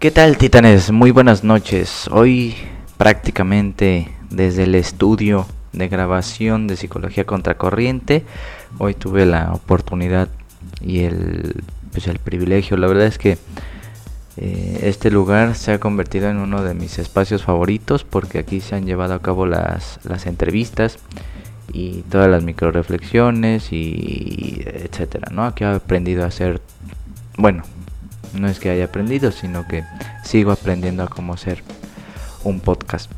¿Qué tal titanes? Muy buenas noches. Hoy prácticamente desde el estudio de grabación de Psicología Contracorriente, hoy tuve la oportunidad y el, pues el privilegio, la verdad es que eh, este lugar se ha convertido en uno de mis espacios favoritos porque aquí se han llevado a cabo las, las entrevistas y todas las micro reflexiones y etcétera, ¿no? Aquí he aprendido a hacer, bueno, no es que haya aprendido, sino que sigo aprendiendo a cómo hacer un podcast.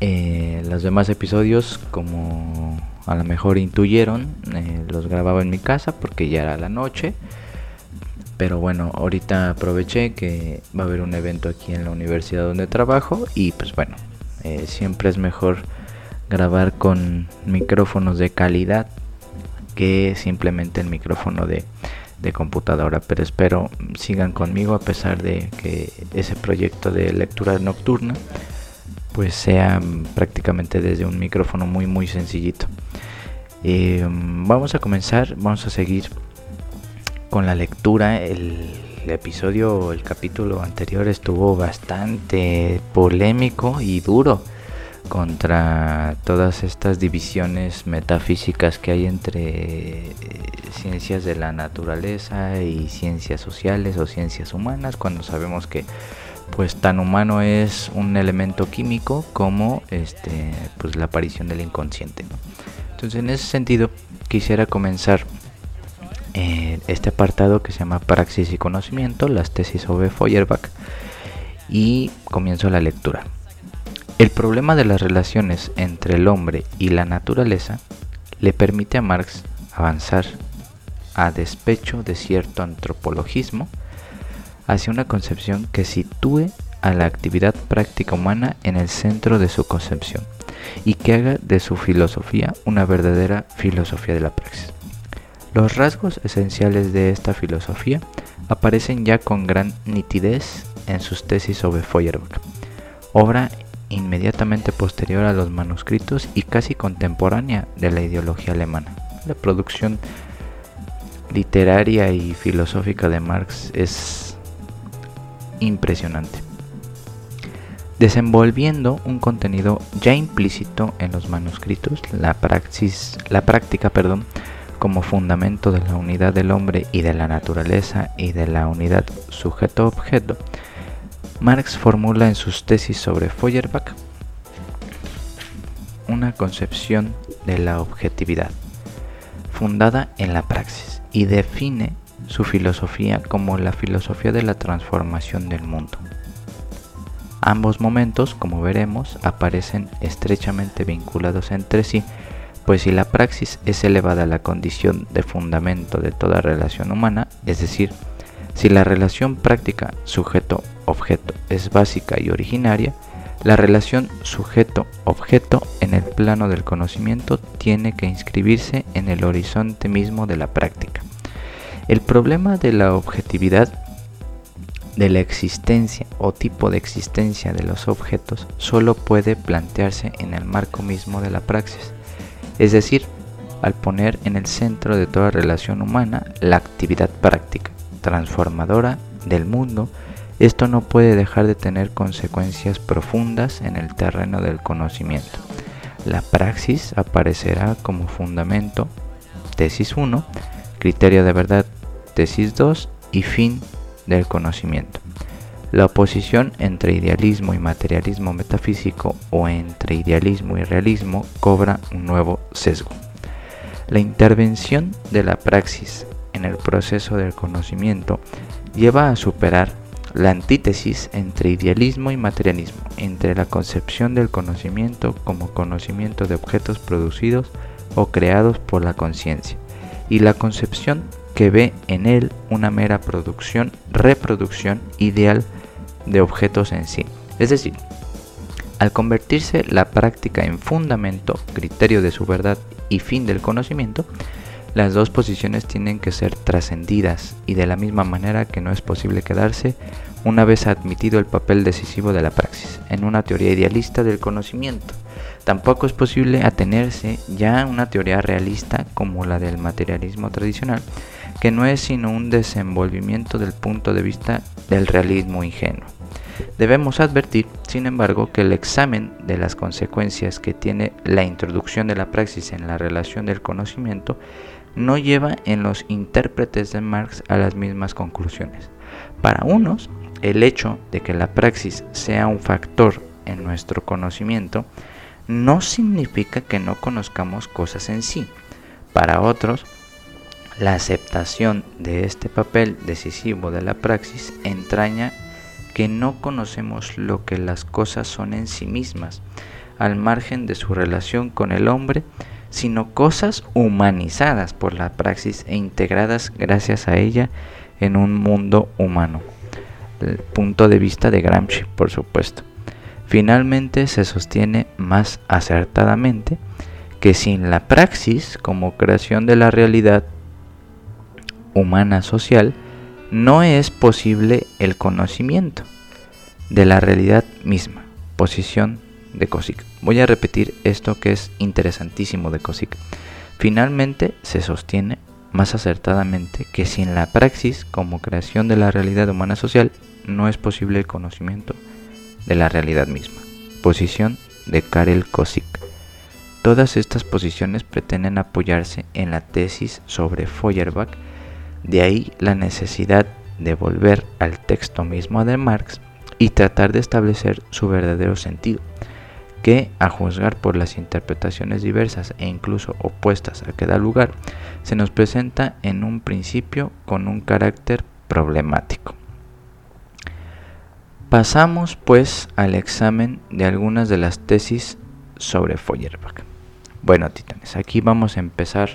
Eh, los demás episodios, como a lo mejor intuyeron, eh, los grababa en mi casa porque ya era la noche. Pero bueno, ahorita aproveché que va a haber un evento aquí en la universidad donde trabajo y pues bueno, eh, siempre es mejor grabar con micrófonos de calidad que simplemente el micrófono de de computadora, pero espero sigan conmigo a pesar de que ese proyecto de lectura nocturna pues sea prácticamente desde un micrófono muy muy sencillito. Eh, vamos a comenzar, vamos a seguir con la lectura. El, el episodio, el capítulo anterior estuvo bastante polémico y duro contra todas estas divisiones metafísicas que hay entre eh, ciencias de la naturaleza y ciencias sociales o ciencias humanas cuando sabemos que pues tan humano es un elemento químico como este pues la aparición del inconsciente entonces en ese sentido quisiera comenzar eh, este apartado que se llama praxis y conocimiento las tesis sobre Feuerbach y comienzo la lectura el problema de las relaciones entre el hombre y la naturaleza le permite a Marx avanzar a despecho de cierto antropologismo hacia una concepción que sitúe a la actividad práctica humana en el centro de su concepción y que haga de su filosofía una verdadera filosofía de la praxis. Los rasgos esenciales de esta filosofía aparecen ya con gran nitidez en sus tesis sobre Feuerbach, obra inmediatamente posterior a los manuscritos y casi contemporánea de la ideología alemana. La producción literaria y filosófica de Marx es impresionante, desenvolviendo un contenido ya implícito en los manuscritos, la, praxis, la práctica perdón, como fundamento de la unidad del hombre y de la naturaleza y de la unidad sujeto-objeto, Marx formula en sus tesis sobre Feuerbach una concepción de la objetividad fundada en la praxis y define su filosofía como la filosofía de la transformación del mundo. Ambos momentos, como veremos, aparecen estrechamente vinculados entre sí, pues si la praxis es elevada a la condición de fundamento de toda relación humana, es decir, si la relación práctica sujeto-objeto es básica y originaria, la relación sujeto-objeto en el plano del conocimiento tiene que inscribirse en el horizonte mismo de la práctica. El problema de la objetividad de la existencia o tipo de existencia de los objetos solo puede plantearse en el marco mismo de la praxis, es decir, al poner en el centro de toda relación humana la actividad práctica transformadora del mundo, esto no puede dejar de tener consecuencias profundas en el terreno del conocimiento. La praxis aparecerá como fundamento, tesis 1, criterio de verdad, tesis 2 y fin del conocimiento. La oposición entre idealismo y materialismo metafísico o entre idealismo y realismo cobra un nuevo sesgo. La intervención de la praxis en el proceso del conocimiento lleva a superar la antítesis entre idealismo y materialismo, entre la concepción del conocimiento como conocimiento de objetos producidos o creados por la conciencia, y la concepción que ve en él una mera producción, reproducción ideal de objetos en sí. Es decir, al convertirse la práctica en fundamento, criterio de su verdad y fin del conocimiento, las dos posiciones tienen que ser trascendidas y de la misma manera que no es posible quedarse una vez admitido el papel decisivo de la praxis en una teoría idealista del conocimiento. Tampoco es posible atenerse ya a una teoría realista como la del materialismo tradicional, que no es sino un desenvolvimiento del punto de vista del realismo ingenuo. Debemos advertir, sin embargo, que el examen de las consecuencias que tiene la introducción de la praxis en la relación del conocimiento no lleva en los intérpretes de Marx a las mismas conclusiones. Para unos, el hecho de que la praxis sea un factor en nuestro conocimiento no significa que no conozcamos cosas en sí. Para otros, la aceptación de este papel decisivo de la praxis entraña que no conocemos lo que las cosas son en sí mismas, al margen de su relación con el hombre, sino cosas humanizadas por la praxis e integradas gracias a ella en un mundo humano. El punto de vista de Gramsci, por supuesto. Finalmente se sostiene más acertadamente que sin la praxis como creación de la realidad humana social, no es posible el conocimiento de la realidad misma. Posición de. Voy a repetir esto que es interesantísimo de Cosick. Finalmente se sostiene más acertadamente que sin la praxis como creación de la realidad humana social no es posible el conocimiento de la realidad misma. Posición de Karel Kosik. Todas estas posiciones pretenden apoyarse en la tesis sobre Feuerbach, de ahí la necesidad de volver al texto mismo de Marx y tratar de establecer su verdadero sentido que, a juzgar por las interpretaciones diversas e incluso opuestas a que da lugar, se nos presenta en un principio con un carácter problemático. Pasamos pues al examen de algunas de las tesis sobre Feuerbach. Bueno, titanes, aquí vamos a empezar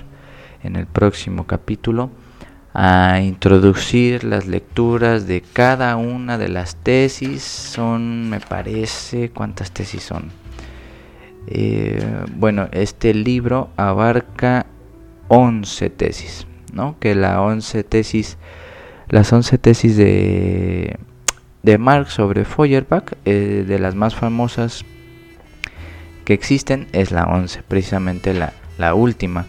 en el próximo capítulo a introducir las lecturas de cada una de las tesis. Son, me parece, ¿cuántas tesis son? Eh, bueno, este libro abarca 11 tesis, ¿no? Que la 11 tesis, las 11 tesis de, de Marx sobre Feuerbach, eh, de las más famosas que existen, es la 11, precisamente la, la última.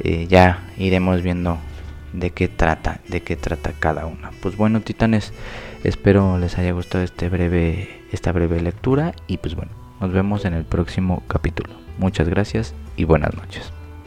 Eh, ya iremos viendo de qué trata, de qué trata cada una. Pues bueno, titanes, espero les haya gustado este breve, esta breve lectura y pues bueno. Nos vemos en el próximo capítulo. Muchas gracias y buenas noches.